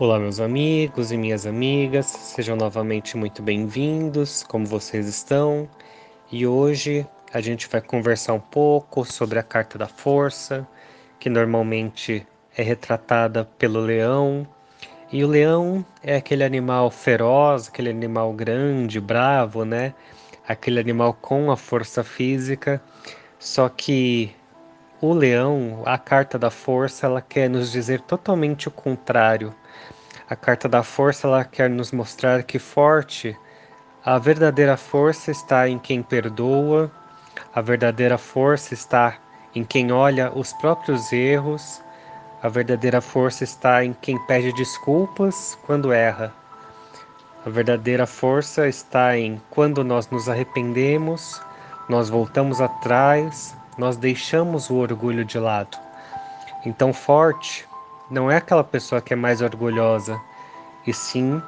Olá, meus amigos e minhas amigas, sejam novamente muito bem-vindos. Como vocês estão? E hoje a gente vai conversar um pouco sobre a carta da força, que normalmente é retratada pelo leão. E o leão é aquele animal feroz, aquele animal grande, bravo, né? Aquele animal com a força física. Só que o leão, a carta da força, ela quer nos dizer totalmente o contrário a carta da força ela quer nos mostrar que forte a verdadeira força está em quem perdoa, a verdadeira força está em quem olha os próprios erros, a verdadeira força está em quem pede desculpas quando erra. A verdadeira força está em quando nós nos arrependemos, nós voltamos atrás, nós deixamos o orgulho de lado. Então, forte não é aquela pessoa que é mais orgulhosa, e sim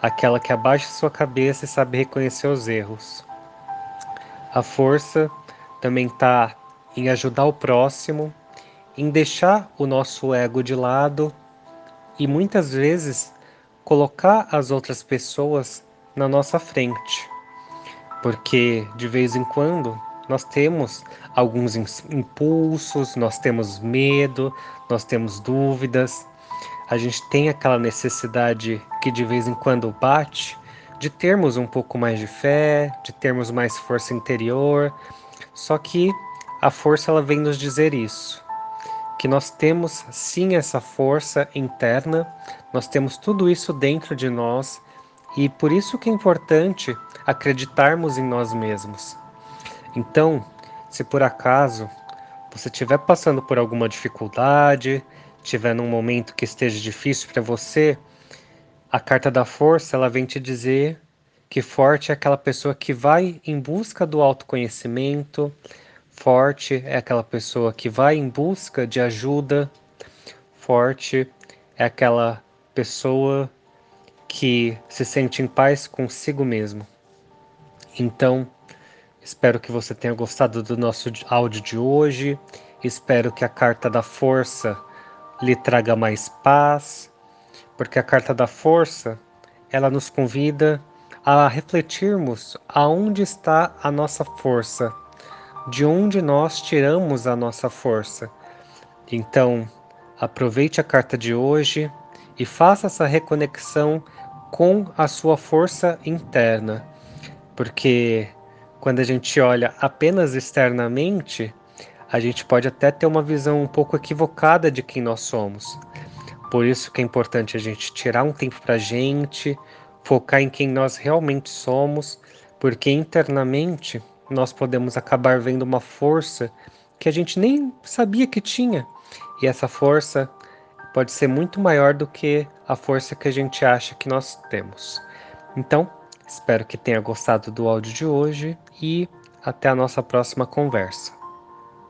aquela que abaixa sua cabeça e sabe reconhecer os erros. A força também está em ajudar o próximo, em deixar o nosso ego de lado e muitas vezes colocar as outras pessoas na nossa frente. Porque de vez em quando nós temos alguns impulsos, nós temos medo, nós temos dúvidas, a gente tem aquela necessidade que de vez em quando bate de termos um pouco mais de fé, de termos mais força interior. Só que a força ela vem nos dizer isso, que nós temos sim essa força interna, nós temos tudo isso dentro de nós e por isso que é importante acreditarmos em nós mesmos. Então, se por acaso você estiver passando por alguma dificuldade, estiver num momento que esteja difícil para você, a carta da força ela vem te dizer que forte é aquela pessoa que vai em busca do autoconhecimento, forte é aquela pessoa que vai em busca de ajuda, forte é aquela pessoa que se sente em paz consigo mesmo. Então, Espero que você tenha gostado do nosso áudio de hoje. Espero que a carta da força lhe traga mais paz, porque a carta da força, ela nos convida a refletirmos aonde está a nossa força, de onde nós tiramos a nossa força. Então, aproveite a carta de hoje e faça essa reconexão com a sua força interna, porque quando a gente olha apenas externamente, a gente pode até ter uma visão um pouco equivocada de quem nós somos. Por isso que é importante a gente tirar um tempo para a gente, focar em quem nós realmente somos, porque internamente nós podemos acabar vendo uma força que a gente nem sabia que tinha. E essa força pode ser muito maior do que a força que a gente acha que nós temos. Então, Espero que tenha gostado do áudio de hoje e até a nossa próxima conversa.